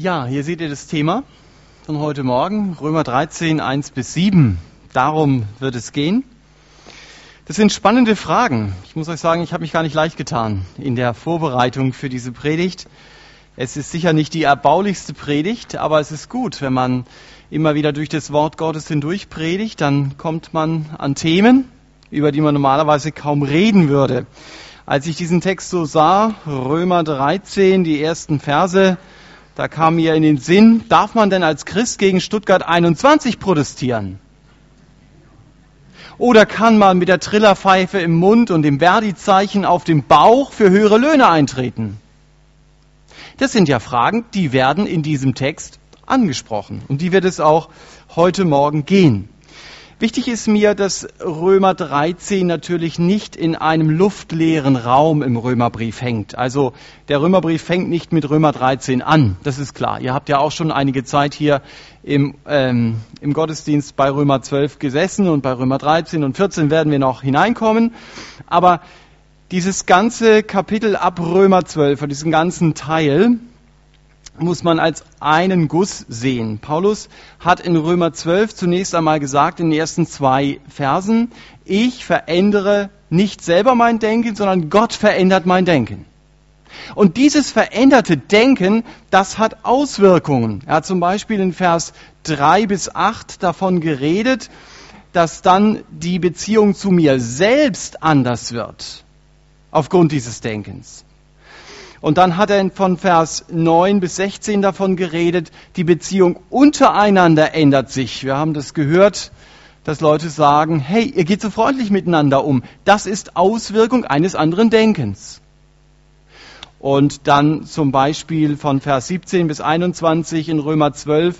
Ja, hier seht ihr das Thema von heute Morgen, Römer 13, 1 bis 7. Darum wird es gehen. Das sind spannende Fragen. Ich muss euch sagen, ich habe mich gar nicht leicht getan in der Vorbereitung für diese Predigt. Es ist sicher nicht die erbaulichste Predigt, aber es ist gut, wenn man immer wieder durch das Wort Gottes hindurch predigt, dann kommt man an Themen, über die man normalerweise kaum reden würde. Als ich diesen Text so sah, Römer 13, die ersten Verse, da kam mir in den Sinn, darf man denn als Christ gegen Stuttgart 21 protestieren? Oder kann man mit der Trillerpfeife im Mund und dem Verdi-Zeichen auf dem Bauch für höhere Löhne eintreten? Das sind ja Fragen, die werden in diesem Text angesprochen. Und die wird es auch heute Morgen gehen. Wichtig ist mir, dass Römer 13 natürlich nicht in einem luftleeren Raum im Römerbrief hängt. Also der Römerbrief fängt nicht mit Römer 13 an, das ist klar. Ihr habt ja auch schon einige Zeit hier im, ähm, im Gottesdienst bei Römer 12 gesessen und bei Römer 13 und 14 werden wir noch hineinkommen. Aber dieses ganze Kapitel ab Römer 12, diesen ganzen Teil, muss man als einen Guss sehen. Paulus hat in Römer 12 zunächst einmal gesagt, in den ersten zwei Versen, ich verändere nicht selber mein Denken, sondern Gott verändert mein Denken. Und dieses veränderte Denken, das hat Auswirkungen. Er hat zum Beispiel in Vers 3 bis 8 davon geredet, dass dann die Beziehung zu mir selbst anders wird, aufgrund dieses Denkens. Und dann hat er von Vers 9 bis 16 davon geredet, die Beziehung untereinander ändert sich. Wir haben das gehört, dass Leute sagen, hey, ihr geht so freundlich miteinander um. Das ist Auswirkung eines anderen Denkens. Und dann zum Beispiel von Vers 17 bis 21 in Römer 12,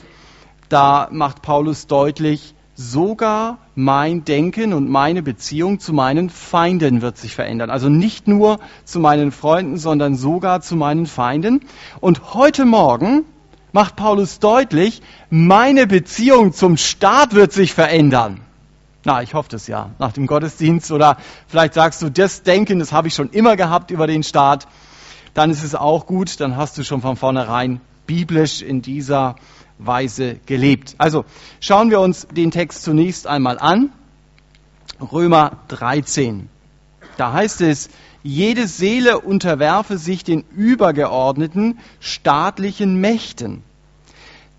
da macht Paulus deutlich, sogar mein Denken und meine Beziehung zu meinen Feinden wird sich verändern. Also nicht nur zu meinen Freunden, sondern sogar zu meinen Feinden. Und heute Morgen macht Paulus deutlich, meine Beziehung zum Staat wird sich verändern. Na, ich hoffe das ja, nach dem Gottesdienst. Oder vielleicht sagst du, das Denken, das habe ich schon immer gehabt über den Staat. Dann ist es auch gut, dann hast du schon von vornherein biblisch in dieser Weise gelebt. Also schauen wir uns den Text zunächst einmal an. Römer 13. Da heißt es, jede Seele unterwerfe sich den übergeordneten staatlichen Mächten.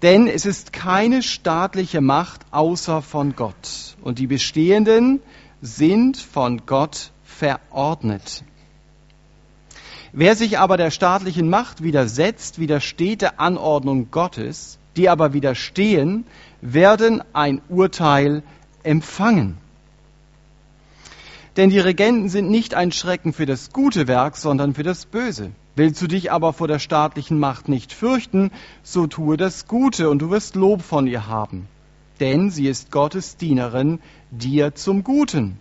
Denn es ist keine staatliche Macht außer von Gott. Und die bestehenden sind von Gott verordnet. Wer sich aber der staatlichen Macht widersetzt, widersteht der Anordnung Gottes die aber widerstehen, werden ein Urteil empfangen. Denn die Regenten sind nicht ein Schrecken für das gute Werk, sondern für das Böse. Willst du dich aber vor der staatlichen Macht nicht fürchten, so tue das Gute und du wirst Lob von ihr haben. Denn sie ist Gottes Dienerin dir zum Guten.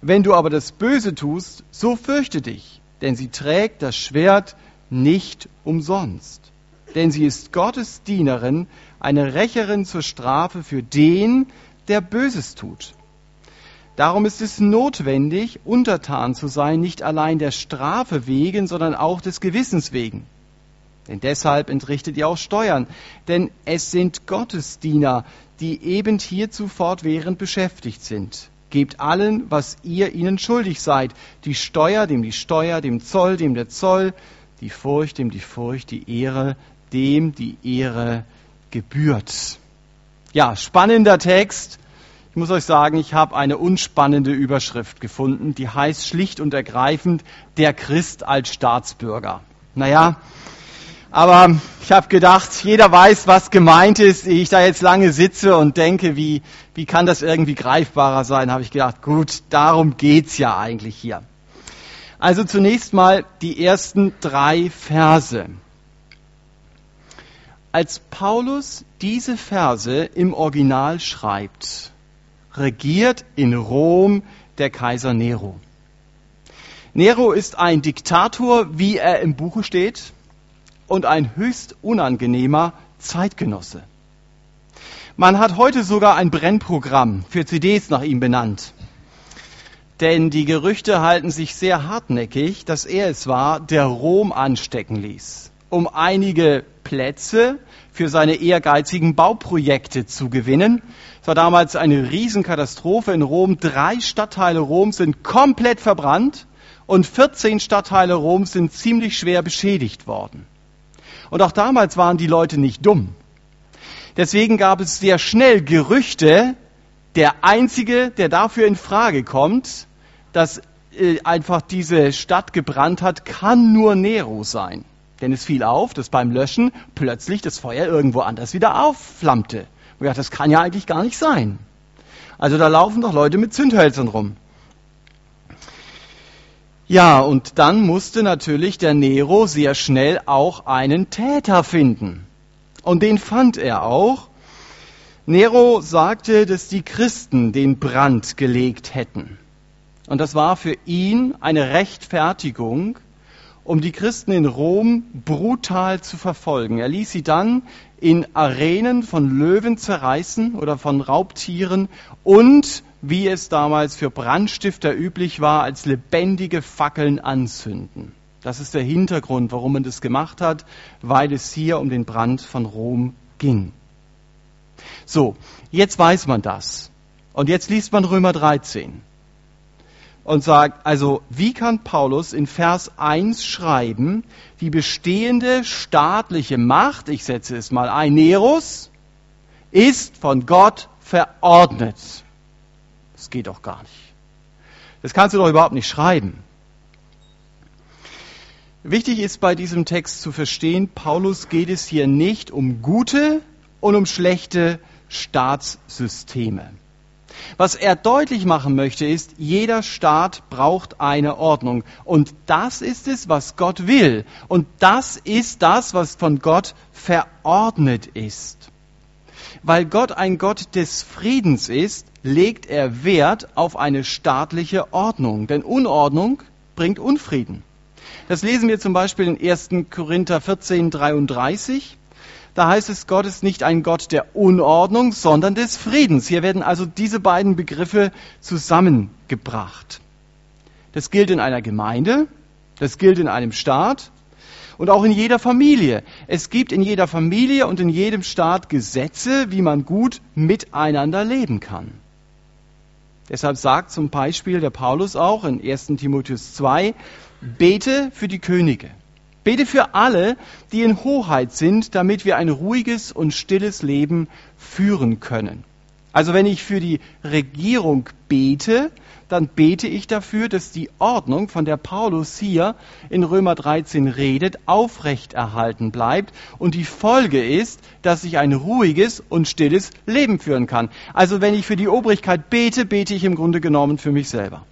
Wenn du aber das Böse tust, so fürchte dich, denn sie trägt das Schwert nicht umsonst denn sie ist Gottes Dienerin, eine Rächerin zur Strafe für den, der Böses tut. Darum ist es notwendig, untertan zu sein, nicht allein der Strafe wegen, sondern auch des Gewissens wegen. Denn deshalb entrichtet ihr auch Steuern, denn es sind Gottes Diener, die eben hierzu fortwährend beschäftigt sind. Gebt allen, was ihr ihnen schuldig seid, die Steuer, dem die Steuer, dem Zoll, dem der Zoll, die Furcht, dem die Furcht, die Ehre, dem die Ehre gebührt. Ja, spannender Text. Ich muss euch sagen, ich habe eine unspannende Überschrift gefunden, die heißt schlicht und ergreifend der Christ als Staatsbürger. Naja, aber ich habe gedacht, jeder weiß, was gemeint ist. Ich da jetzt lange sitze und denke, wie, wie kann das irgendwie greifbarer sein, habe ich gedacht, gut, darum geht's ja eigentlich hier. Also zunächst mal die ersten drei Verse. Als Paulus diese Verse im Original schreibt, regiert in Rom der Kaiser Nero. Nero ist ein Diktator, wie er im Buche steht, und ein höchst unangenehmer Zeitgenosse. Man hat heute sogar ein Brennprogramm für CDs nach ihm benannt. Denn die Gerüchte halten sich sehr hartnäckig, dass er es war, der Rom anstecken ließ. Um einige Plätze für seine ehrgeizigen Bauprojekte zu gewinnen. Es war damals eine Riesenkatastrophe in Rom. Drei Stadtteile Roms sind komplett verbrannt und 14 Stadtteile Roms sind ziemlich schwer beschädigt worden. Und auch damals waren die Leute nicht dumm. Deswegen gab es sehr schnell Gerüchte, der einzige, der dafür in Frage kommt, dass äh, einfach diese Stadt gebrannt hat, kann nur Nero sein. Denn es fiel auf, dass beim Löschen plötzlich das Feuer irgendwo anders wieder aufflammte. Und ja, das kann ja eigentlich gar nicht sein. Also da laufen doch Leute mit Zündhölzern rum. Ja, und dann musste natürlich der Nero sehr schnell auch einen Täter finden. Und den fand er auch. Nero sagte, dass die Christen den Brand gelegt hätten. Und das war für ihn eine Rechtfertigung, um die Christen in Rom brutal zu verfolgen. Er ließ sie dann in Arenen von Löwen zerreißen oder von Raubtieren und, wie es damals für Brandstifter üblich war, als lebendige Fackeln anzünden. Das ist der Hintergrund, warum man das gemacht hat, weil es hier um den Brand von Rom ging. So, jetzt weiß man das. Und jetzt liest man Römer 13 und sagt, also wie kann Paulus in Vers 1 schreiben, die bestehende staatliche Macht, ich setze es mal ein, Neros, ist von Gott verordnet. Das geht doch gar nicht. Das kannst du doch überhaupt nicht schreiben. Wichtig ist bei diesem Text zu verstehen, Paulus geht es hier nicht um gute und um schlechte Staatssysteme. Was er deutlich machen möchte, ist, jeder Staat braucht eine Ordnung. Und das ist es, was Gott will. Und das ist das, was von Gott verordnet ist. Weil Gott ein Gott des Friedens ist, legt er Wert auf eine staatliche Ordnung. Denn Unordnung bringt Unfrieden. Das lesen wir zum Beispiel in 1. Korinther 14, 33. Da heißt es, Gott ist nicht ein Gott der Unordnung, sondern des Friedens. Hier werden also diese beiden Begriffe zusammengebracht. Das gilt in einer Gemeinde, das gilt in einem Staat und auch in jeder Familie. Es gibt in jeder Familie und in jedem Staat Gesetze, wie man gut miteinander leben kann. Deshalb sagt zum Beispiel der Paulus auch in 1 Timotheus 2, bete für die Könige. Bete für alle, die in Hoheit sind, damit wir ein ruhiges und stilles Leben führen können. Also wenn ich für die Regierung bete, dann bete ich dafür, dass die Ordnung, von der Paulus hier in Römer 13 redet, aufrechterhalten bleibt. Und die Folge ist, dass ich ein ruhiges und stilles Leben führen kann. Also wenn ich für die Obrigkeit bete, bete ich im Grunde genommen für mich selber.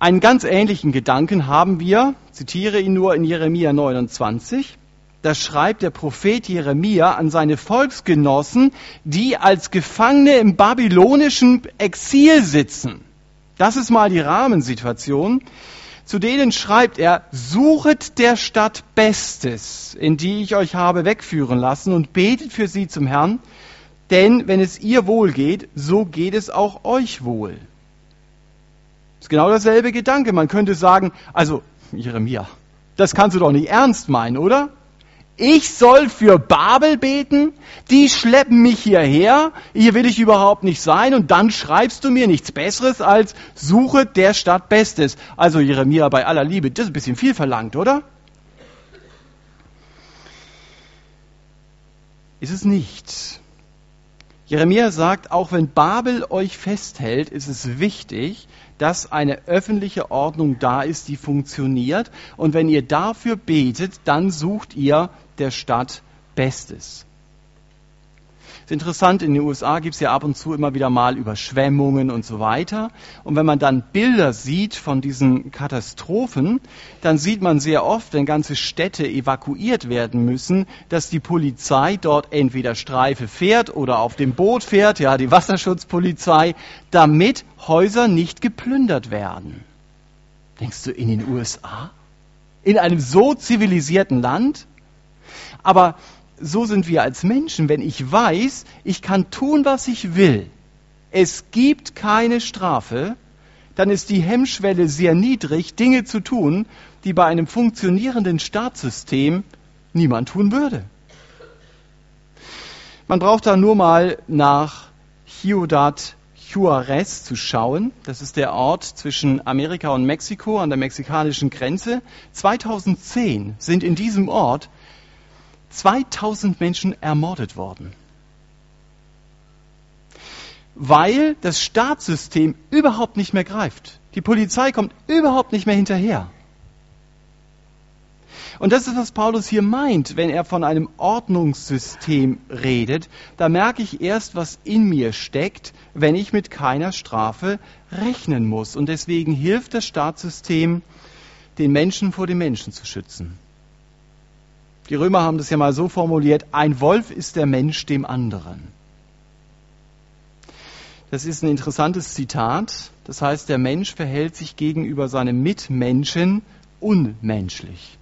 Einen ganz ähnlichen Gedanken haben wir, zitiere ihn nur in Jeremia 29, da schreibt der Prophet Jeremia an seine Volksgenossen, die als Gefangene im babylonischen Exil sitzen. Das ist mal die Rahmensituation. Zu denen schreibt er, suchet der Stadt Bestes, in die ich euch habe wegführen lassen und betet für sie zum Herrn, denn wenn es ihr wohl geht, so geht es auch euch wohl. Das ist genau dasselbe Gedanke. Man könnte sagen, also Jeremia, das kannst du doch nicht ernst meinen, oder? Ich soll für Babel beten? Die schleppen mich hierher, hier will ich überhaupt nicht sein und dann schreibst du mir nichts Besseres als Suche der Stadt Bestes. Also Jeremia, bei aller Liebe, das ist ein bisschen viel verlangt, oder? Ist es nicht. Jeremia sagt, auch wenn Babel euch festhält, ist es wichtig, dass eine öffentliche Ordnung da ist, die funktioniert. Und wenn ihr dafür betet, dann sucht ihr der Stadt Bestes. Ist interessant, in den USA gibt es ja ab und zu immer wieder mal Überschwemmungen und so weiter. Und wenn man dann Bilder sieht von diesen Katastrophen, dann sieht man sehr oft, wenn ganze Städte evakuiert werden müssen, dass die Polizei dort entweder Streife fährt oder auf dem Boot fährt, ja, die Wasserschutzpolizei, damit Häuser nicht geplündert werden. Denkst du in den USA? In einem so zivilisierten Land? Aber so sind wir als Menschen, wenn ich weiß, ich kann tun, was ich will. Es gibt keine Strafe, dann ist die Hemmschwelle sehr niedrig, Dinge zu tun, die bei einem funktionierenden Staatssystem niemand tun würde. Man braucht da nur mal nach Ciudad Juarez zu schauen. Das ist der Ort zwischen Amerika und Mexiko an der mexikanischen Grenze. 2010 sind in diesem Ort 2000 Menschen ermordet worden weil das Staatssystem überhaupt nicht mehr greift. Die Polizei kommt überhaupt nicht mehr hinterher. Und das ist, was Paulus hier meint, wenn er von einem Ordnungssystem redet. Da merke ich erst, was in mir steckt, wenn ich mit keiner Strafe rechnen muss. Und deswegen hilft das Staatssystem, den Menschen vor den Menschen zu schützen. Die Römer haben das ja mal so formuliert, ein Wolf ist der Mensch dem anderen. Das ist ein interessantes Zitat. Das heißt, der Mensch verhält sich gegenüber seinem Mitmenschen unmenschlich.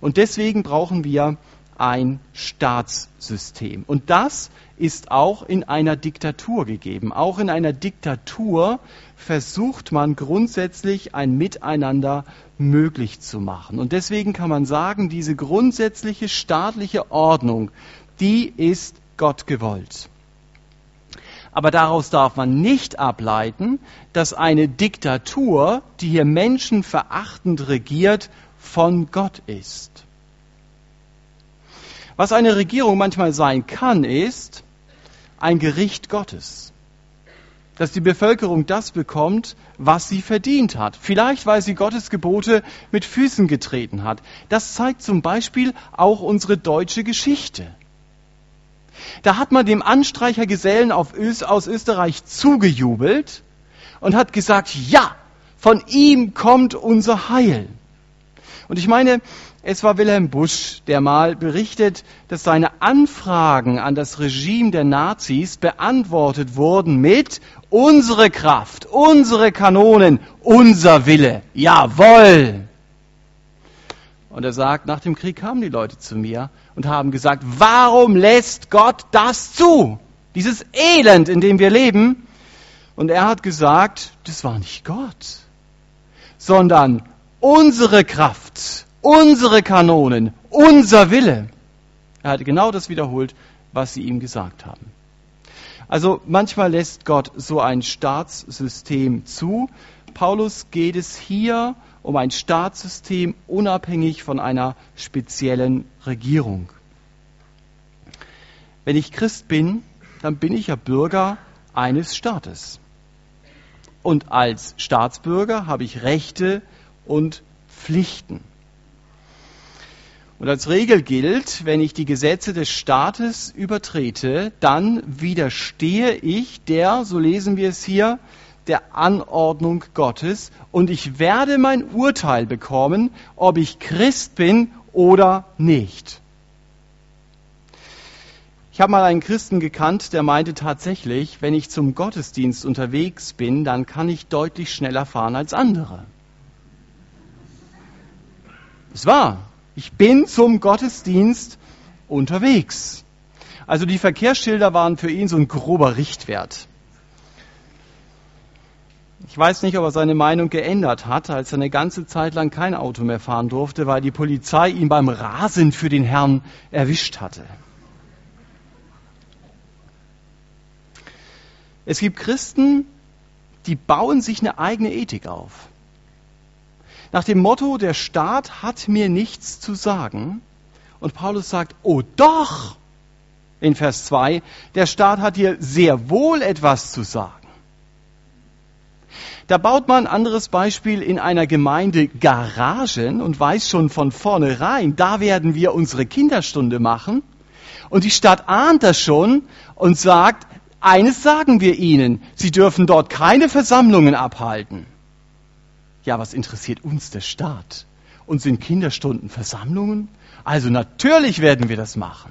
Und deswegen brauchen wir ein Staatssystem. Und das ist auch in einer Diktatur gegeben. Auch in einer Diktatur versucht man grundsätzlich ein Miteinander möglich zu machen. Und deswegen kann man sagen, diese grundsätzliche staatliche Ordnung, die ist Gott gewollt. Aber daraus darf man nicht ableiten, dass eine Diktatur, die hier menschenverachtend regiert, von Gott ist. Was eine Regierung manchmal sein kann, ist ein Gericht Gottes. Dass die Bevölkerung das bekommt, was sie verdient hat. Vielleicht, weil sie Gottes Gebote mit Füßen getreten hat. Das zeigt zum Beispiel auch unsere deutsche Geschichte. Da hat man dem Anstreichergesellen aus Österreich zugejubelt und hat gesagt, ja, von ihm kommt unser Heil. Und ich meine, es war Wilhelm Busch, der mal berichtet, dass seine Anfragen an das Regime der Nazis beantwortet wurden mit unsere Kraft, unsere Kanonen, unser Wille. Jawohl! Und er sagt, nach dem Krieg kamen die Leute zu mir und haben gesagt, warum lässt Gott das zu? Dieses Elend, in dem wir leben. Und er hat gesagt, das war nicht Gott, sondern unsere Kraft, unsere Kanonen, unser Wille. Er hat genau das wiederholt, was sie ihm gesagt haben. Also manchmal lässt Gott so ein Staatssystem zu. Paulus geht es hier um ein Staatssystem unabhängig von einer speziellen Regierung. Wenn ich Christ bin, dann bin ich ja Bürger eines Staates. Und als Staatsbürger habe ich Rechte und Pflichten. Und als Regel gilt, wenn ich die Gesetze des Staates übertrete, dann widerstehe ich der, so lesen wir es hier, der Anordnung Gottes und ich werde mein Urteil bekommen, ob ich Christ bin oder nicht. Ich habe mal einen Christen gekannt, der meinte tatsächlich, wenn ich zum Gottesdienst unterwegs bin, dann kann ich deutlich schneller fahren als andere. Es war. Ich bin zum Gottesdienst unterwegs. Also die Verkehrsschilder waren für ihn so ein grober Richtwert. Ich weiß nicht, ob er seine Meinung geändert hat, als er eine ganze Zeit lang kein Auto mehr fahren durfte, weil die Polizei ihn beim Rasen für den Herrn erwischt hatte. Es gibt Christen, die bauen sich eine eigene Ethik auf. Nach dem Motto, der Staat hat mir nichts zu sagen. Und Paulus sagt, oh doch, in Vers 2, der Staat hat dir sehr wohl etwas zu sagen. Da baut man, anderes Beispiel, in einer Gemeinde Garagen und weiß schon von vornherein, da werden wir unsere Kinderstunde machen. Und die Stadt ahnt das schon und sagt, eines sagen wir ihnen, sie dürfen dort keine Versammlungen abhalten. Ja, was interessiert uns der Staat? Und sind Kinderstunden Versammlungen? Also natürlich werden wir das machen.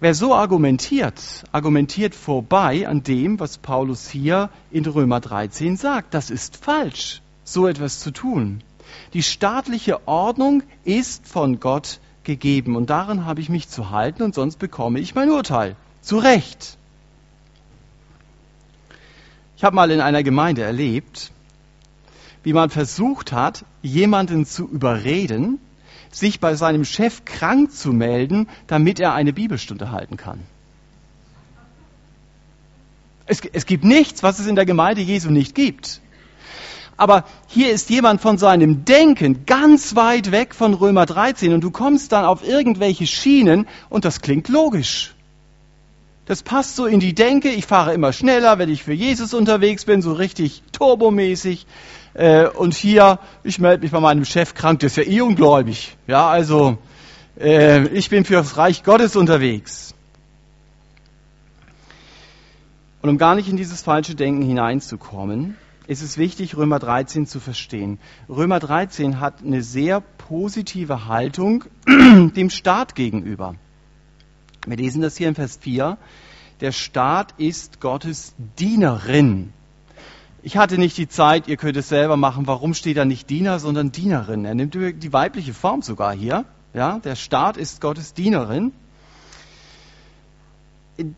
Wer so argumentiert, argumentiert vorbei an dem, was Paulus hier in Römer 13 sagt. Das ist falsch, so etwas zu tun. Die staatliche Ordnung ist von Gott gegeben und daran habe ich mich zu halten und sonst bekomme ich mein Urteil. Zu Recht. Ich Ich habe mal in einer Gemeinde erlebt, wie man versucht hat, jemanden zu überreden, sich bei seinem Chef krank zu melden, damit er eine Bibelstunde halten kann. Es, es gibt nichts, was es in der Gemeinde Jesu nicht gibt. Aber hier ist jemand von seinem Denken ganz weit weg von Römer 13 und du kommst dann auf irgendwelche Schienen und das klingt logisch. Das passt so in die Denke, ich fahre immer schneller, wenn ich für Jesus unterwegs bin, so richtig turbomäßig. Äh, und hier, ich melde mich bei meinem Chef krank, der ist ja eh ungläubig. Ja, also äh, ich bin für das Reich Gottes unterwegs. Und um gar nicht in dieses falsche Denken hineinzukommen, ist es wichtig, Römer 13 zu verstehen. Römer 13 hat eine sehr positive Haltung dem Staat gegenüber. Wir lesen das hier in Vers 4. Der Staat ist Gottes Dienerin. Ich hatte nicht die Zeit, ihr könnt es selber machen. Warum steht da nicht Diener, sondern Dienerin? Er nimmt die weibliche Form sogar hier. Ja, der Staat ist Gottes Dienerin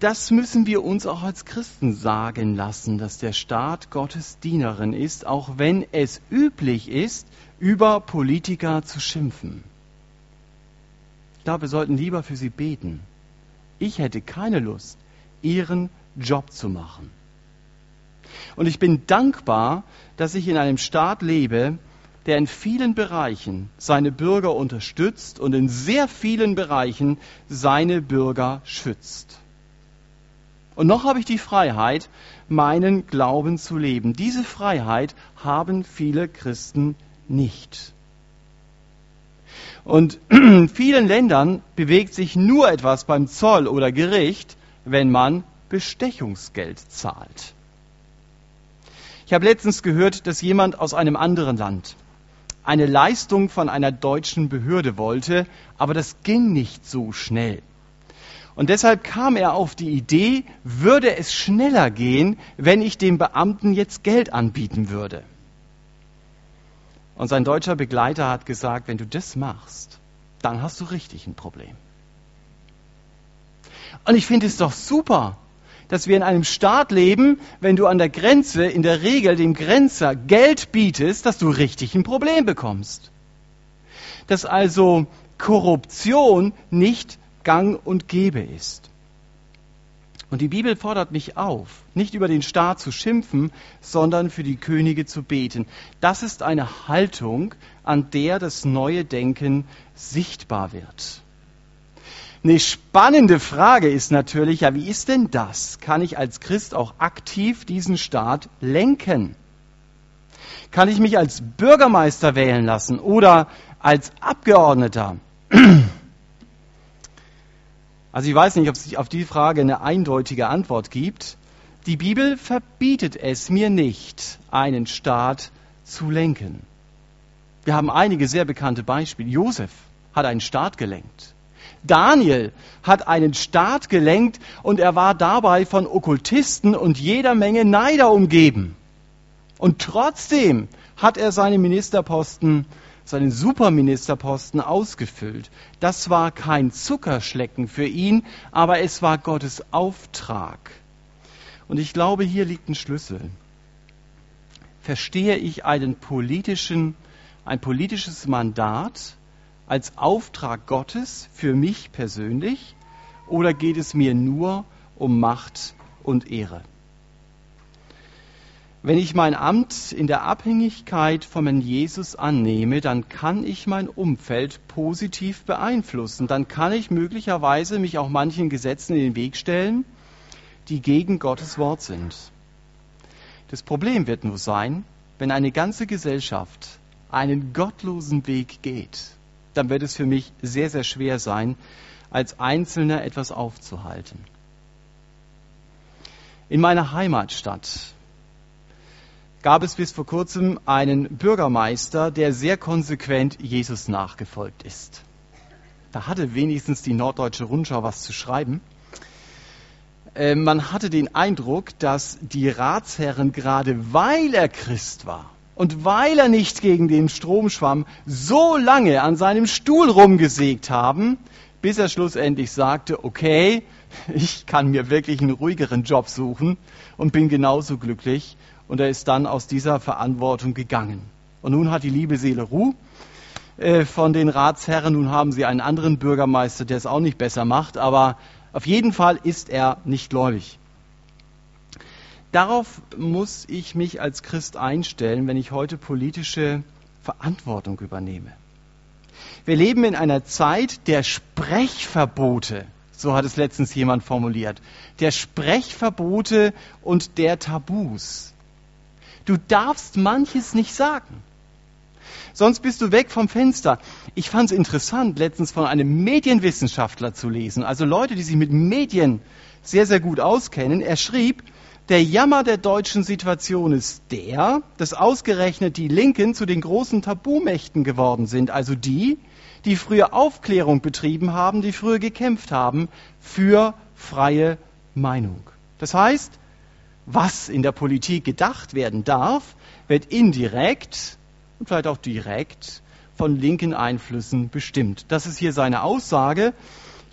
das müssen wir uns auch als Christen sagen lassen, dass der Staat Gottes Dienerin ist, auch wenn es üblich ist, über Politiker zu schimpfen. Ich glaube, wir sollten lieber für sie beten. Ich hätte keine Lust, ihren Job zu machen. Und ich bin dankbar, dass ich in einem Staat lebe, der in vielen Bereichen seine Bürger unterstützt und in sehr vielen Bereichen seine Bürger schützt. Und noch habe ich die Freiheit, meinen Glauben zu leben. Diese Freiheit haben viele Christen nicht. Und in vielen Ländern bewegt sich nur etwas beim Zoll oder Gericht, wenn man Bestechungsgeld zahlt. Habe letztens gehört, dass jemand aus einem anderen Land eine Leistung von einer deutschen Behörde wollte, aber das ging nicht so schnell. Und deshalb kam er auf die Idee, würde es schneller gehen, wenn ich dem Beamten jetzt Geld anbieten würde. Und sein deutscher Begleiter hat gesagt, wenn du das machst, dann hast du richtig ein Problem. Und ich finde es doch super, dass wir in einem Staat leben, wenn du an der Grenze in der Regel dem Grenzer Geld bietest, dass du richtig ein Problem bekommst. Dass also Korruption nicht gang und gäbe ist. Und die Bibel fordert mich auf, nicht über den Staat zu schimpfen, sondern für die Könige zu beten. Das ist eine Haltung, an der das neue Denken sichtbar wird. Eine spannende Frage ist natürlich, ja, wie ist denn das? Kann ich als Christ auch aktiv diesen Staat lenken? Kann ich mich als Bürgermeister wählen lassen oder als Abgeordneter? Also ich weiß nicht, ob es auf die Frage eine eindeutige Antwort gibt. Die Bibel verbietet es mir nicht, einen Staat zu lenken. Wir haben einige sehr bekannte Beispiele. Josef hat einen Staat gelenkt. Daniel hat einen Staat gelenkt und er war dabei von Okkultisten und jeder Menge Neider umgeben. Und trotzdem hat er seine Ministerposten seinen Superministerposten ausgefüllt. Das war kein Zuckerschlecken für ihn, aber es war Gottes Auftrag. Und ich glaube, hier liegt ein Schlüssel. Verstehe ich einen politischen, ein politisches Mandat als Auftrag Gottes für mich persönlich oder geht es mir nur um Macht und Ehre? Wenn ich mein Amt in der Abhängigkeit von Herrn Jesus annehme, dann kann ich mein Umfeld positiv beeinflussen. Dann kann ich möglicherweise mich auch manchen Gesetzen in den Weg stellen, die gegen Gottes Wort sind. Das Problem wird nur sein, wenn eine ganze Gesellschaft einen gottlosen Weg geht, dann wird es für mich sehr, sehr schwer sein, als Einzelner etwas aufzuhalten. In meiner Heimatstadt gab es bis vor kurzem einen Bürgermeister, der sehr konsequent Jesus nachgefolgt ist. Da hatte wenigstens die Norddeutsche Rundschau was zu schreiben. Äh, man hatte den Eindruck, dass die Ratsherren gerade weil er Christ war und weil er nicht gegen den Strom schwamm, so lange an seinem Stuhl rumgesägt haben, bis er schlussendlich sagte, okay, ich kann mir wirklich einen ruhigeren Job suchen und bin genauso glücklich. Und er ist dann aus dieser Verantwortung gegangen. Und nun hat die liebe Seele Ruhe äh, von den Ratsherren. Nun haben sie einen anderen Bürgermeister, der es auch nicht besser macht. Aber auf jeden Fall ist er nicht gläubig. Darauf muss ich mich als Christ einstellen, wenn ich heute politische Verantwortung übernehme. Wir leben in einer Zeit der Sprechverbote. So hat es letztens jemand formuliert. Der Sprechverbote und der Tabus. Du darfst manches nicht sagen. Sonst bist du weg vom Fenster. Ich fand es interessant, letztens von einem Medienwissenschaftler zu lesen, also Leute, die sich mit Medien sehr, sehr gut auskennen. Er schrieb, der Jammer der deutschen Situation ist der, dass ausgerechnet die Linken zu den großen Tabumächten geworden sind, also die, die früher Aufklärung betrieben haben, die früher gekämpft haben für freie Meinung. Das heißt, was in der Politik gedacht werden darf, wird indirekt und vielleicht auch direkt von linken Einflüssen bestimmt. Das ist hier seine Aussage.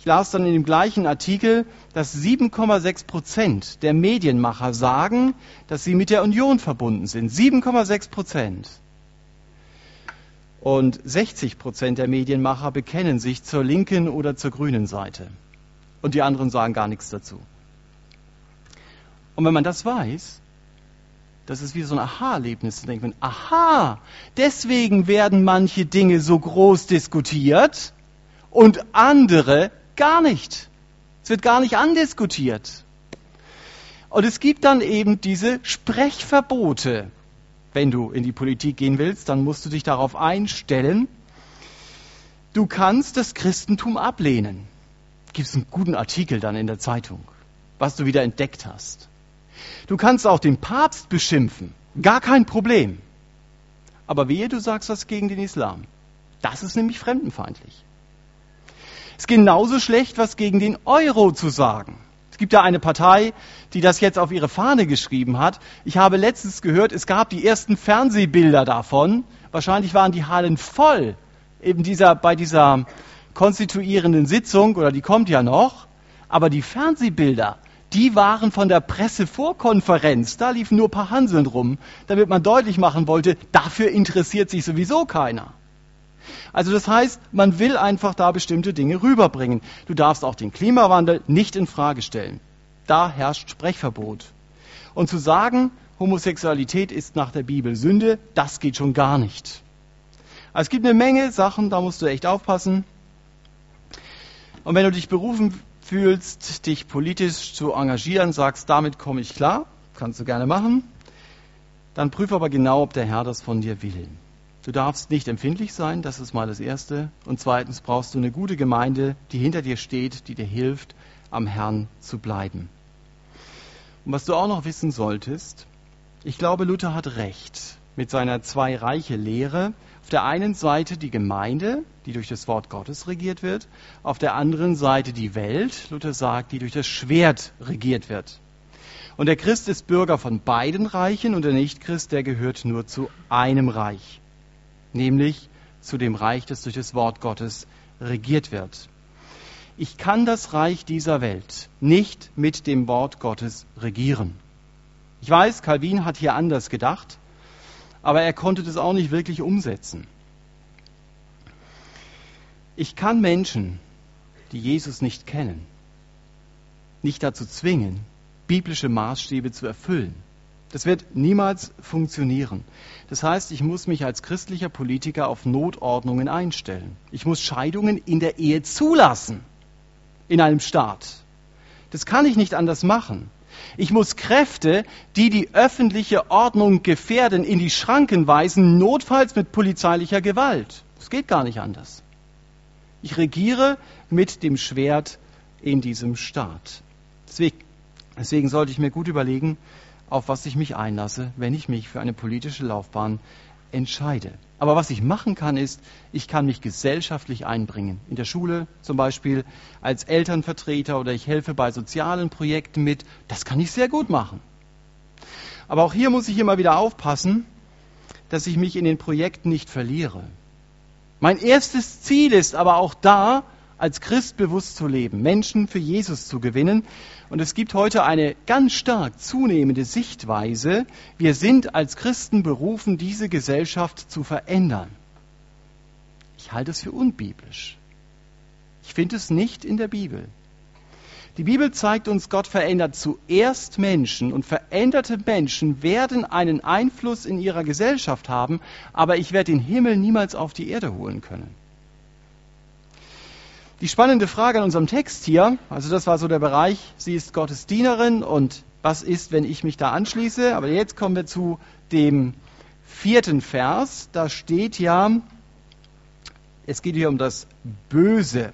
Ich las dann in dem gleichen Artikel, dass 7,6 Prozent der Medienmacher sagen, dass sie mit der Union verbunden sind. 7,6 Prozent. Und 60 Prozent der Medienmacher bekennen sich zur linken oder zur grünen Seite. Und die anderen sagen gar nichts dazu. Und wenn man das weiß, das ist wie so ein Aha-Erlebnis. Da denkt man, aha, deswegen werden manche Dinge so groß diskutiert und andere gar nicht. Es wird gar nicht andiskutiert. Und es gibt dann eben diese Sprechverbote wenn du in die Politik gehen willst, dann musst du dich darauf einstellen. Du kannst das Christentum ablehnen. Gibt es einen guten Artikel dann in der Zeitung, was du wieder entdeckt hast. Du kannst auch den Papst beschimpfen. Gar kein Problem. Aber wehe, du sagst was gegen den Islam. Das ist nämlich fremdenfeindlich. Ist genauso schlecht, was gegen den Euro zu sagen. Es gibt da eine Partei, die das jetzt auf ihre Fahne geschrieben hat. Ich habe letztens gehört, es gab die ersten Fernsehbilder davon. Wahrscheinlich waren die Hallen voll eben dieser, bei dieser konstituierenden Sitzung, oder die kommt ja noch. Aber die Fernsehbilder, die waren von der Pressevorkonferenz. Da liefen nur ein paar Hanseln rum, damit man deutlich machen wollte, dafür interessiert sich sowieso keiner. Also das heißt, man will einfach da bestimmte Dinge rüberbringen. Du darfst auch den Klimawandel nicht in Frage stellen. Da herrscht Sprechverbot. Und zu sagen, Homosexualität ist nach der Bibel Sünde, das geht schon gar nicht. Also es gibt eine Menge Sachen, da musst du echt aufpassen. Und wenn du dich berufen fühlst, dich politisch zu engagieren, sagst, damit komme ich klar, kannst du gerne machen, dann prüfe aber genau, ob der Herr das von dir will. Du darfst nicht empfindlich sein, das ist mal das Erste. Und zweitens brauchst du eine gute Gemeinde, die hinter dir steht, die dir hilft, am Herrn zu bleiben. Und was du auch noch wissen solltest, ich glaube, Luther hat recht mit seiner Zwei-Reiche-Lehre. Auf der einen Seite die Gemeinde, die durch das Wort Gottes regiert wird, auf der anderen Seite die Welt, Luther sagt, die durch das Schwert regiert wird. Und der Christ ist Bürger von beiden Reichen und der Nichtchrist, der gehört nur zu einem Reich nämlich zu dem Reich, das durch das Wort Gottes regiert wird. Ich kann das Reich dieser Welt nicht mit dem Wort Gottes regieren. Ich weiß, Calvin hat hier anders gedacht, aber er konnte das auch nicht wirklich umsetzen. Ich kann Menschen, die Jesus nicht kennen, nicht dazu zwingen, biblische Maßstäbe zu erfüllen. Das wird niemals funktionieren. Das heißt, ich muss mich als christlicher Politiker auf Notordnungen einstellen. Ich muss Scheidungen in der Ehe zulassen in einem Staat. Das kann ich nicht anders machen. Ich muss Kräfte, die die öffentliche Ordnung gefährden, in die Schranken weisen, notfalls mit polizeilicher Gewalt. Das geht gar nicht anders. Ich regiere mit dem Schwert in diesem Staat. Deswegen, deswegen sollte ich mir gut überlegen, auf was ich mich einlasse, wenn ich mich für eine politische Laufbahn entscheide. Aber was ich machen kann, ist, ich kann mich gesellschaftlich einbringen. In der Schule zum Beispiel als Elternvertreter oder ich helfe bei sozialen Projekten mit. Das kann ich sehr gut machen. Aber auch hier muss ich immer wieder aufpassen, dass ich mich in den Projekten nicht verliere. Mein erstes Ziel ist aber auch da, als Christ bewusst zu leben, Menschen für Jesus zu gewinnen. Und es gibt heute eine ganz stark zunehmende Sichtweise. Wir sind als Christen berufen, diese Gesellschaft zu verändern. Ich halte es für unbiblisch. Ich finde es nicht in der Bibel. Die Bibel zeigt uns, Gott verändert zuerst Menschen und veränderte Menschen werden einen Einfluss in ihrer Gesellschaft haben, aber ich werde den Himmel niemals auf die Erde holen können. Die spannende Frage an unserem Text hier, also das war so der Bereich, sie ist Gottes Dienerin und was ist, wenn ich mich da anschließe? Aber jetzt kommen wir zu dem vierten Vers. Da steht ja, es geht hier um das Böse.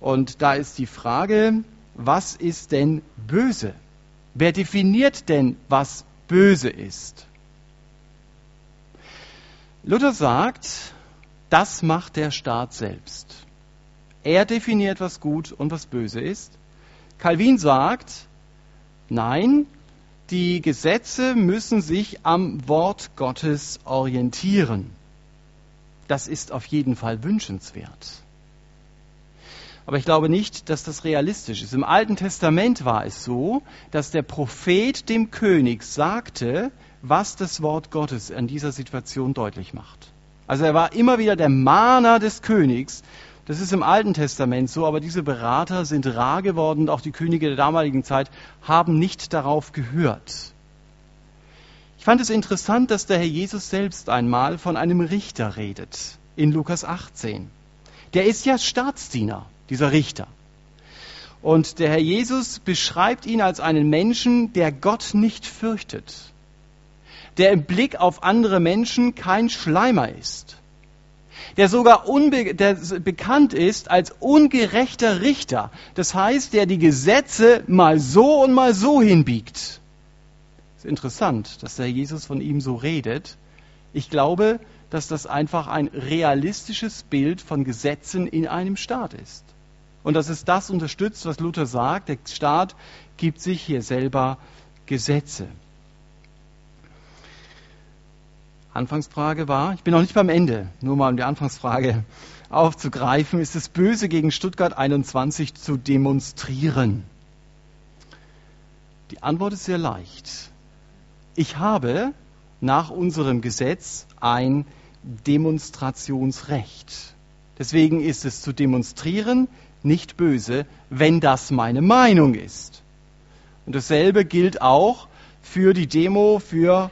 Und da ist die Frage, was ist denn böse? Wer definiert denn, was böse ist? Luther sagt, das macht der Staat selbst. Er definiert, was gut und was böse ist. Calvin sagt, nein, die Gesetze müssen sich am Wort Gottes orientieren. Das ist auf jeden Fall wünschenswert. Aber ich glaube nicht, dass das realistisch ist. Im Alten Testament war es so, dass der Prophet dem König sagte, was das Wort Gottes in dieser Situation deutlich macht. Also er war immer wieder der Mahner des Königs. Das ist im Alten Testament so, aber diese Berater sind rar geworden und auch die Könige der damaligen Zeit haben nicht darauf gehört. Ich fand es interessant, dass der Herr Jesus selbst einmal von einem Richter redet in Lukas 18. Der ist ja Staatsdiener dieser Richter. Und der Herr Jesus beschreibt ihn als einen Menschen, der Gott nicht fürchtet, der im Blick auf andere Menschen kein Schleimer ist, der sogar unbe der bekannt ist als ungerechter Richter, das heißt, der die Gesetze mal so und mal so hinbiegt. Ist interessant, dass der Jesus von ihm so redet. Ich glaube, dass das einfach ein realistisches Bild von Gesetzen in einem Staat ist. Und dass es das unterstützt, was Luther sagt. Der Staat gibt sich hier selber Gesetze. Anfangsfrage war, ich bin noch nicht beim Ende, nur mal um die Anfangsfrage aufzugreifen, ist es böse gegen Stuttgart 21 zu demonstrieren? Die Antwort ist sehr leicht. Ich habe nach unserem Gesetz ein Demonstrationsrecht. Deswegen ist es zu demonstrieren nicht böse, wenn das meine Meinung ist. Und dasselbe gilt auch für die Demo für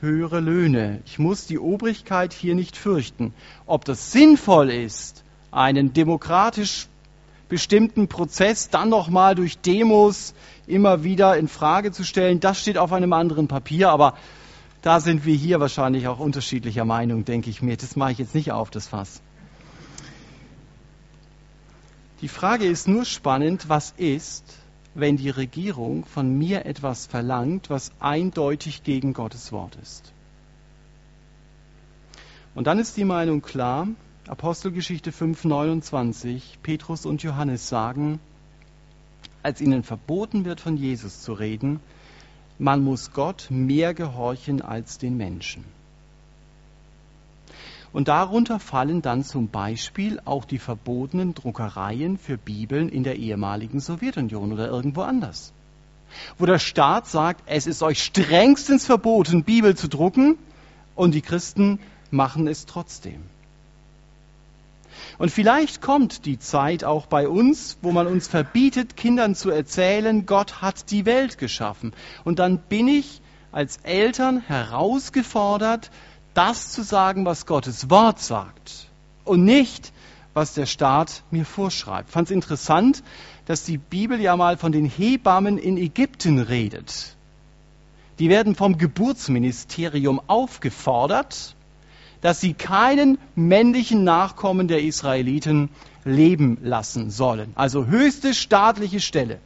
höhere Löhne. Ich muss die Obrigkeit hier nicht fürchten. Ob das sinnvoll ist, einen demokratisch bestimmten Prozess dann nochmal durch Demos immer wieder in Frage zu stellen, das steht auf einem anderen Papier, aber da sind wir hier wahrscheinlich auch unterschiedlicher Meinung, denke ich mir. Das mache ich jetzt nicht auf, das Fass. Die Frage ist nur spannend, was ist, wenn die Regierung von mir etwas verlangt, was eindeutig gegen Gottes Wort ist. Und dann ist die Meinung klar, Apostelgeschichte 5:29, Petrus und Johannes sagen, als ihnen verboten wird, von Jesus zu reden, man muss Gott mehr gehorchen als den Menschen. Und darunter fallen dann zum Beispiel auch die verbotenen Druckereien für Bibeln in der ehemaligen Sowjetunion oder irgendwo anders. Wo der Staat sagt, es ist euch strengstens verboten, Bibel zu drucken, und die Christen machen es trotzdem. Und vielleicht kommt die Zeit auch bei uns, wo man uns verbietet, Kindern zu erzählen, Gott hat die Welt geschaffen. Und dann bin ich als Eltern herausgefordert, das zu sagen, was Gottes Wort sagt und nicht, was der Staat mir vorschreibt. Ich fand es interessant, dass die Bibel ja mal von den Hebammen in Ägypten redet. Die werden vom Geburtsministerium aufgefordert, dass sie keinen männlichen Nachkommen der Israeliten leben lassen sollen. Also höchste staatliche Stelle.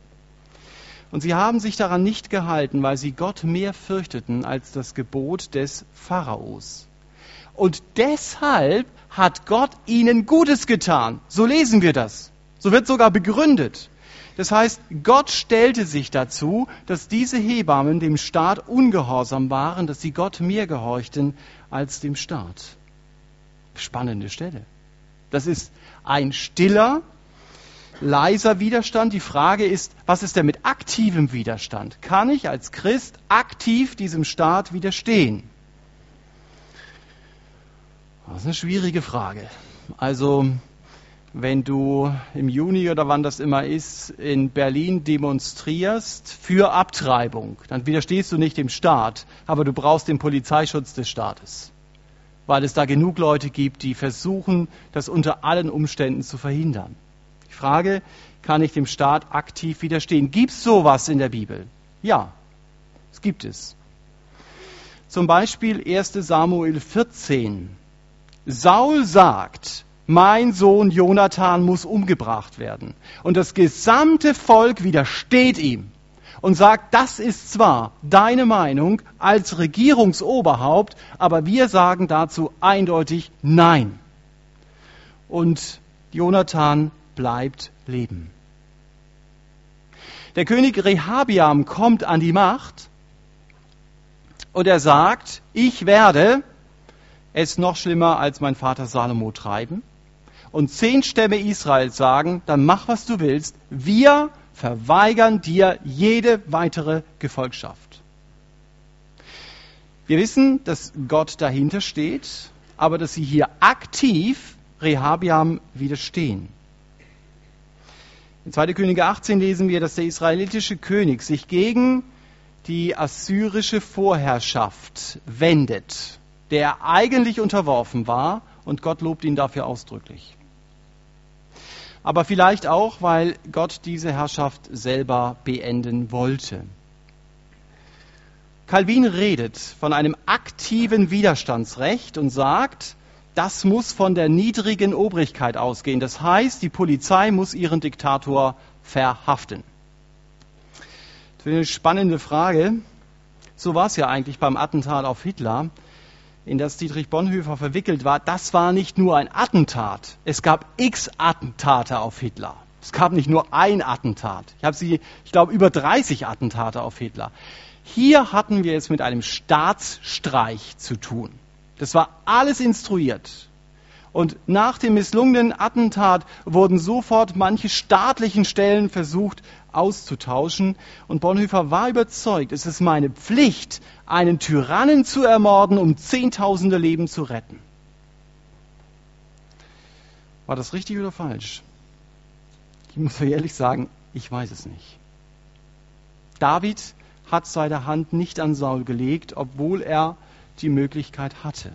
Und sie haben sich daran nicht gehalten, weil sie Gott mehr fürchteten als das Gebot des Pharaos. Und deshalb hat Gott ihnen Gutes getan. So lesen wir das. So wird sogar begründet. Das heißt, Gott stellte sich dazu, dass diese Hebammen dem Staat ungehorsam waren, dass sie Gott mehr gehorchten als dem Staat. Spannende Stelle. Das ist ein stiller, leiser Widerstand. Die Frage ist, was ist denn mit aktivem Widerstand? Kann ich als Christ aktiv diesem Staat widerstehen? Das ist eine schwierige Frage. Also, wenn du im Juni oder wann das immer ist, in Berlin demonstrierst für Abtreibung, dann widerstehst du nicht dem Staat, aber du brauchst den Polizeischutz des Staates, weil es da genug Leute gibt, die versuchen, das unter allen Umständen zu verhindern. Die Frage, kann ich dem Staat aktiv widerstehen? Gibt es sowas in der Bibel? Ja, es gibt es. Zum Beispiel 1 Samuel 14. Saul sagt, mein Sohn Jonathan muss umgebracht werden. Und das gesamte Volk widersteht ihm und sagt, das ist zwar deine Meinung als Regierungsoberhaupt, aber wir sagen dazu eindeutig Nein. Und Jonathan bleibt leben. Der König Rehabiam kommt an die Macht und er sagt, ich werde es noch schlimmer als mein Vater Salomo treiben und zehn Stämme Israels sagen, dann mach, was du willst, wir verweigern dir jede weitere Gefolgschaft. Wir wissen, dass Gott dahinter steht, aber dass sie hier aktiv Rehabiam widerstehen. In 2. Könige 18 lesen wir, dass der israelitische König sich gegen die assyrische Vorherrschaft wendet, der eigentlich unterworfen war, und Gott lobt ihn dafür ausdrücklich aber vielleicht auch, weil Gott diese Herrschaft selber beenden wollte. Calvin redet von einem aktiven Widerstandsrecht und sagt, das muss von der niedrigen Obrigkeit ausgehen. Das heißt, die Polizei muss ihren Diktator verhaften. Das ist eine spannende Frage. So war es ja eigentlich beim Attentat auf Hitler in das Dietrich Bonhoeffer verwickelt war, das war nicht nur ein Attentat. Es gab x Attentate auf Hitler. Es gab nicht nur ein Attentat. Ich habe sie, ich glaube, über 30 Attentate auf Hitler. Hier hatten wir es mit einem Staatsstreich zu tun. Das war alles instruiert. Und nach dem misslungenen Attentat wurden sofort manche staatlichen Stellen versucht auszutauschen. Und Bonhoeffer war überzeugt, es ist meine Pflicht, einen Tyrannen zu ermorden, um Zehntausende Leben zu retten. War das richtig oder falsch? Ich muss ehrlich sagen, ich weiß es nicht. David hat seine Hand nicht an Saul gelegt, obwohl er die Möglichkeit hatte.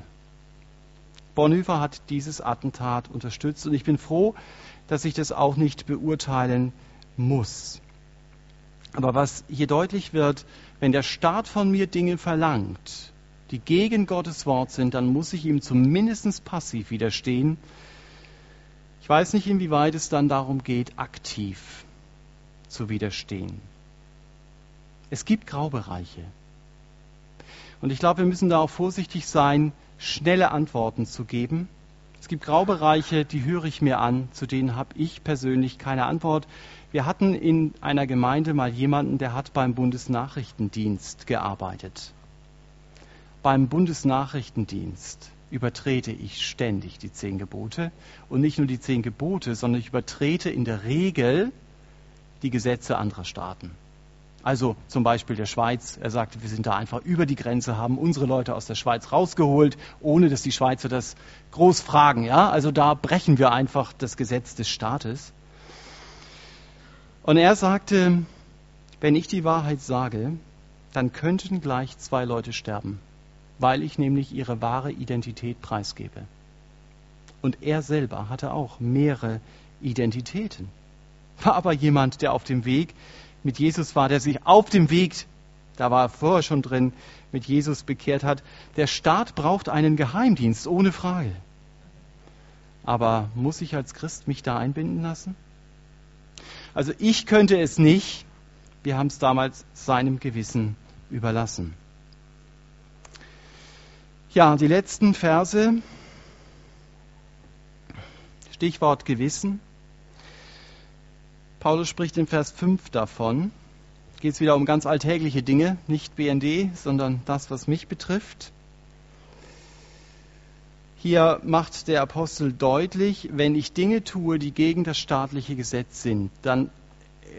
Bonhoeffer hat dieses Attentat unterstützt und ich bin froh, dass ich das auch nicht beurteilen muss. Aber was hier deutlich wird, wenn der Staat von mir Dinge verlangt, die gegen Gottes Wort sind, dann muss ich ihm zumindest passiv widerstehen. Ich weiß nicht, inwieweit es dann darum geht, aktiv zu widerstehen. Es gibt Graubereiche. Und ich glaube, wir müssen da auch vorsichtig sein, schnelle Antworten zu geben. Es gibt Graubereiche, die höre ich mir an, zu denen habe ich persönlich keine Antwort. Wir hatten in einer Gemeinde mal jemanden, der hat beim Bundesnachrichtendienst gearbeitet. Beim Bundesnachrichtendienst übertrete ich ständig die zehn Gebote und nicht nur die zehn Gebote, sondern ich übertrete in der Regel die Gesetze anderer Staaten. Also zum Beispiel der Schweiz. Er sagte, wir sind da einfach über die Grenze, haben unsere Leute aus der Schweiz rausgeholt, ohne dass die Schweizer das groß fragen. Ja? Also da brechen wir einfach das Gesetz des Staates. Und er sagte, wenn ich die Wahrheit sage, dann könnten gleich zwei Leute sterben, weil ich nämlich ihre wahre Identität preisgebe. Und er selber hatte auch mehrere Identitäten. War aber jemand, der auf dem Weg mit Jesus war, der sich auf dem Weg, da war er vorher schon drin, mit Jesus bekehrt hat. Der Staat braucht einen Geheimdienst, ohne Frage. Aber muss ich als Christ mich da einbinden lassen? Also ich könnte es nicht. Wir haben es damals seinem Gewissen überlassen. Ja, die letzten Verse. Stichwort Gewissen. Paulus spricht in Vers 5 davon. Geht es wieder um ganz alltägliche Dinge, nicht BND, sondern das, was mich betrifft. Hier macht der Apostel deutlich, wenn ich Dinge tue, die gegen das staatliche Gesetz sind, dann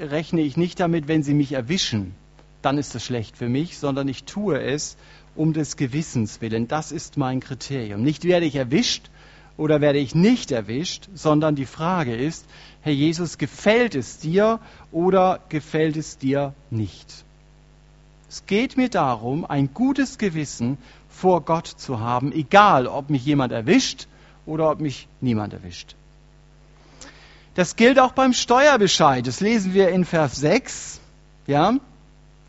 rechne ich nicht damit, wenn sie mich erwischen, dann ist das schlecht für mich, sondern ich tue es um des Gewissens willen. Das ist mein Kriterium. Nicht werde ich erwischt oder werde ich nicht erwischt, sondern die Frage ist, Herr Jesus, gefällt es dir oder gefällt es dir nicht? Es geht mir darum, ein gutes Gewissen vor Gott zu haben, egal ob mich jemand erwischt oder ob mich niemand erwischt. Das gilt auch beim Steuerbescheid. Das lesen wir in Vers 6. Ja,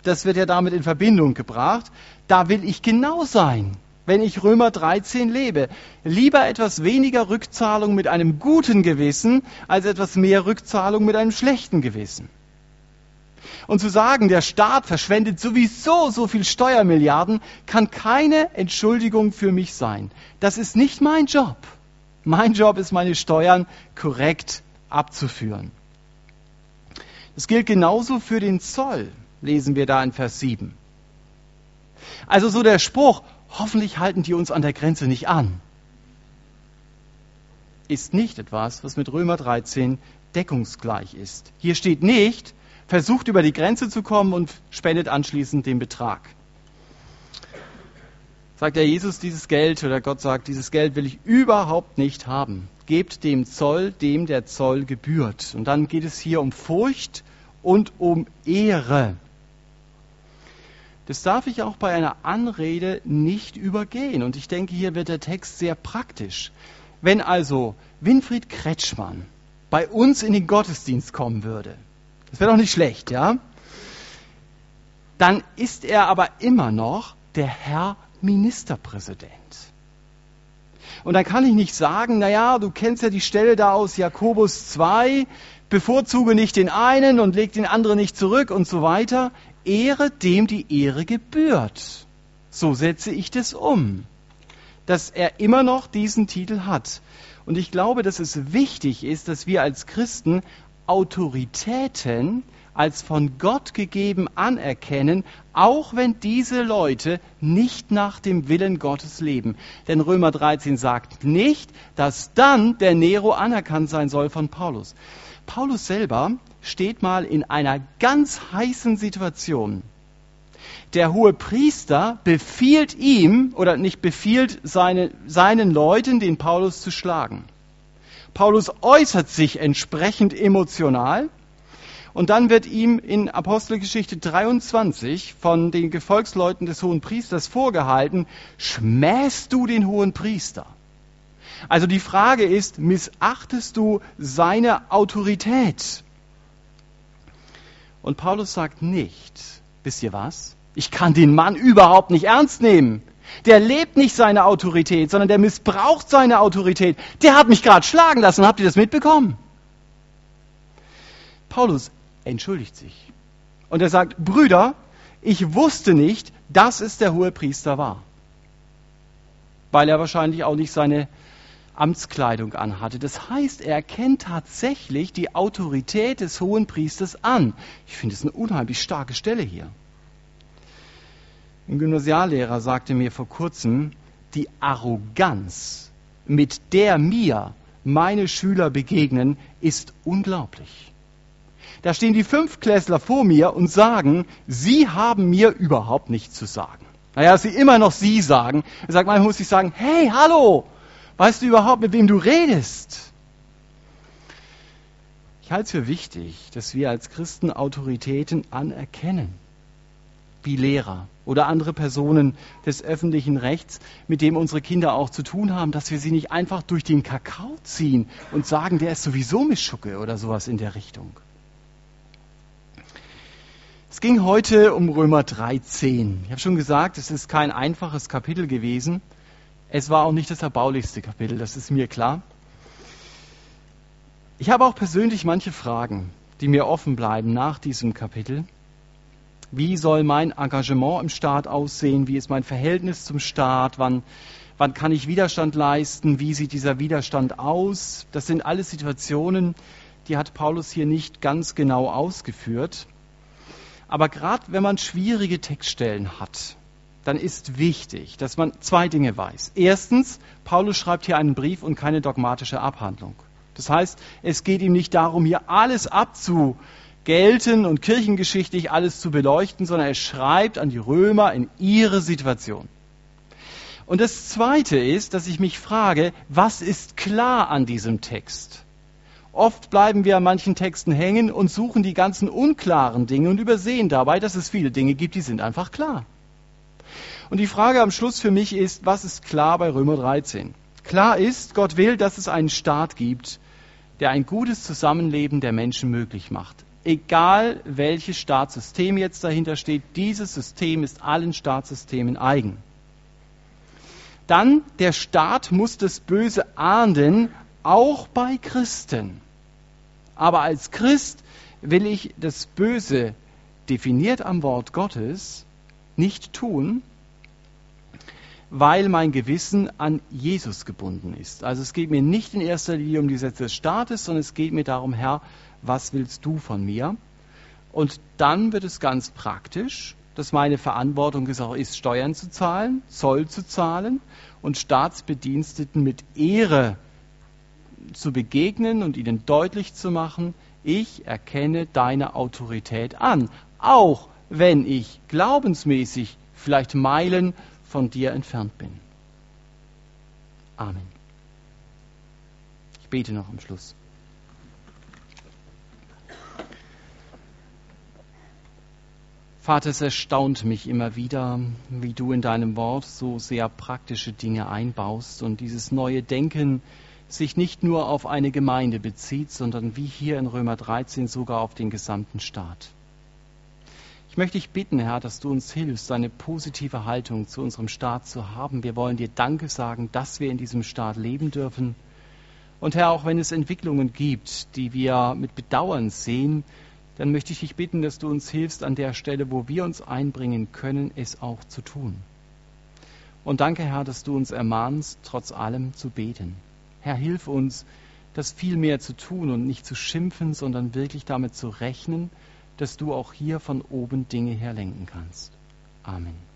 das wird ja damit in Verbindung gebracht. Da will ich genau sein, wenn ich Römer 13 lebe. Lieber etwas weniger Rückzahlung mit einem guten Gewissen, als etwas mehr Rückzahlung mit einem schlechten Gewissen. Und zu sagen, der Staat verschwendet sowieso so viel Steuermilliarden, kann keine Entschuldigung für mich sein. Das ist nicht mein Job. Mein Job ist, meine Steuern korrekt abzuführen. Das gilt genauso für den Zoll, lesen wir da in Vers 7. Also so der Spruch, hoffentlich halten die uns an der Grenze nicht an, ist nicht etwas, was mit Römer 13 deckungsgleich ist. Hier steht nicht, versucht über die Grenze zu kommen und spendet anschließend den Betrag. Sagt der Jesus dieses Geld oder Gott sagt, dieses Geld will ich überhaupt nicht haben. Gebt dem Zoll, dem der Zoll gebührt. Und dann geht es hier um Furcht und um Ehre. Das darf ich auch bei einer Anrede nicht übergehen. Und ich denke, hier wird der Text sehr praktisch. Wenn also Winfried Kretschmann bei uns in den Gottesdienst kommen würde, das wäre doch nicht schlecht, ja? Dann ist er aber immer noch der Herr Ministerpräsident. Und dann kann ich nicht sagen, naja, du kennst ja die Stelle da aus Jakobus 2, bevorzuge nicht den einen und leg den anderen nicht zurück und so weiter. Ehre dem die Ehre gebührt. So setze ich das um, dass er immer noch diesen Titel hat. Und ich glaube, dass es wichtig ist, dass wir als Christen Autoritäten als von Gott gegeben anerkennen, auch wenn diese Leute nicht nach dem Willen Gottes leben. Denn Römer 13 sagt nicht, dass dann der Nero anerkannt sein soll von Paulus. Paulus selber steht mal in einer ganz heißen Situation. Der hohe Priester befiehlt ihm oder nicht befiehlt seine, seinen Leuten, den Paulus zu schlagen. Paulus äußert sich entsprechend emotional. Und dann wird ihm in Apostelgeschichte 23 von den Gefolgsleuten des hohen Priesters vorgehalten, schmähst du den hohen Priester? Also die Frage ist, missachtest du seine Autorität? Und Paulus sagt nicht, wisst ihr was? Ich kann den Mann überhaupt nicht ernst nehmen. Der lebt nicht seine Autorität, sondern der missbraucht seine Autorität. Der hat mich gerade schlagen lassen. Habt ihr das mitbekommen? Paulus entschuldigt sich. Und er sagt, Brüder, ich wusste nicht, dass es der hohe Priester war. Weil er wahrscheinlich auch nicht seine Amtskleidung anhatte. Das heißt, er erkennt tatsächlich die Autorität des hohen Priesters an. Ich finde es eine unheimlich starke Stelle hier. Ein Gymnasiallehrer sagte mir vor kurzem, die Arroganz, mit der mir meine Schüler begegnen, ist unglaublich. Da stehen die Fünftklässler vor mir und sagen, sie haben mir überhaupt nichts zu sagen. Naja, sie immer noch sie sagen. Er sagt, manchmal muss ich sagen, hey, hallo, weißt du überhaupt, mit wem du redest? Ich halte es für wichtig, dass wir als Christen Autoritäten anerkennen wie Lehrer oder andere Personen des öffentlichen Rechts, mit dem unsere Kinder auch zu tun haben, dass wir sie nicht einfach durch den Kakao ziehen und sagen, der ist sowieso Mischugge oder sowas in der Richtung. Es ging heute um Römer 13. Ich habe schon gesagt, es ist kein einfaches Kapitel gewesen. Es war auch nicht das erbaulichste Kapitel, das ist mir klar. Ich habe auch persönlich manche Fragen, die mir offen bleiben nach diesem Kapitel. Wie soll mein Engagement im Staat aussehen? Wie ist mein Verhältnis zum Staat? Wann, wann kann ich Widerstand leisten? Wie sieht dieser Widerstand aus? Das sind alles Situationen, die hat Paulus hier nicht ganz genau ausgeführt. Aber gerade wenn man schwierige Textstellen hat, dann ist wichtig, dass man zwei Dinge weiß. Erstens, Paulus schreibt hier einen Brief und keine dogmatische Abhandlung. Das heißt, es geht ihm nicht darum, hier alles abzugelten und kirchengeschichtlich alles zu beleuchten, sondern er schreibt an die Römer in ihre Situation. Und das Zweite ist, dass ich mich frage, was ist klar an diesem Text? Oft bleiben wir an manchen Texten hängen und suchen die ganzen unklaren Dinge und übersehen dabei, dass es viele Dinge gibt, die sind einfach klar. Und die Frage am Schluss für mich ist, was ist klar bei Römer 13? Klar ist, Gott will, dass es einen Staat gibt, der ein gutes Zusammenleben der Menschen möglich macht. Egal welches Staatssystem jetzt dahinter steht, dieses System ist allen Staatssystemen eigen. Dann, der Staat muss das Böse ahnden, auch bei Christen. Aber als Christ will ich das Böse, definiert am Wort Gottes, nicht tun, weil mein Gewissen an Jesus gebunden ist. Also es geht mir nicht in erster Linie um die Sätze des Staates, sondern es geht mir darum, Herr, was willst du von mir? Und dann wird es ganz praktisch, dass meine Verantwortung ist, auch ist, Steuern zu zahlen, Zoll zu zahlen und Staatsbediensteten mit Ehre zu begegnen und ihnen deutlich zu machen, ich erkenne deine Autorität an, auch wenn ich glaubensmäßig vielleicht Meilen von dir entfernt bin. Amen. Ich bete noch am Schluss. Vater, es erstaunt mich immer wieder, wie du in deinem Wort so sehr praktische Dinge einbaust und dieses neue Denken sich nicht nur auf eine Gemeinde bezieht, sondern wie hier in Römer 13 sogar auf den gesamten Staat. Möchte dich bitten, Herr, dass du uns hilfst, eine positive Haltung zu unserem Staat zu haben. Wir wollen dir Danke sagen, dass wir in diesem Staat leben dürfen. Und Herr, auch wenn es Entwicklungen gibt, die wir mit Bedauern sehen, dann möchte ich dich bitten, dass du uns hilfst, an der Stelle, wo wir uns einbringen können, es auch zu tun. Und danke, Herr, dass du uns ermahnst, trotz allem zu beten. Herr, hilf uns, das viel mehr zu tun und nicht zu schimpfen, sondern wirklich damit zu rechnen, dass du auch hier von oben Dinge her lenken kannst. Amen.